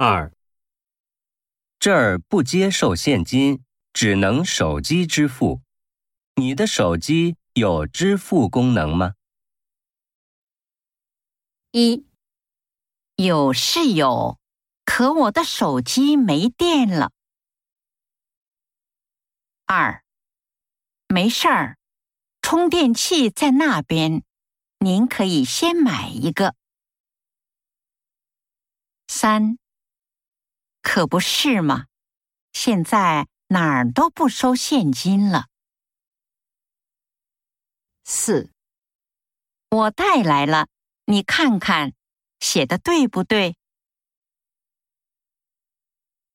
二、这儿不接受现金，只能手机支付。你的手机有支付功能吗？一有是有，可我的手机没电了。二没事儿，充电器在那边，您可以先买一个。三可不是嘛，现在哪儿都不收现金了。四我带来了。你看看，写的对不对？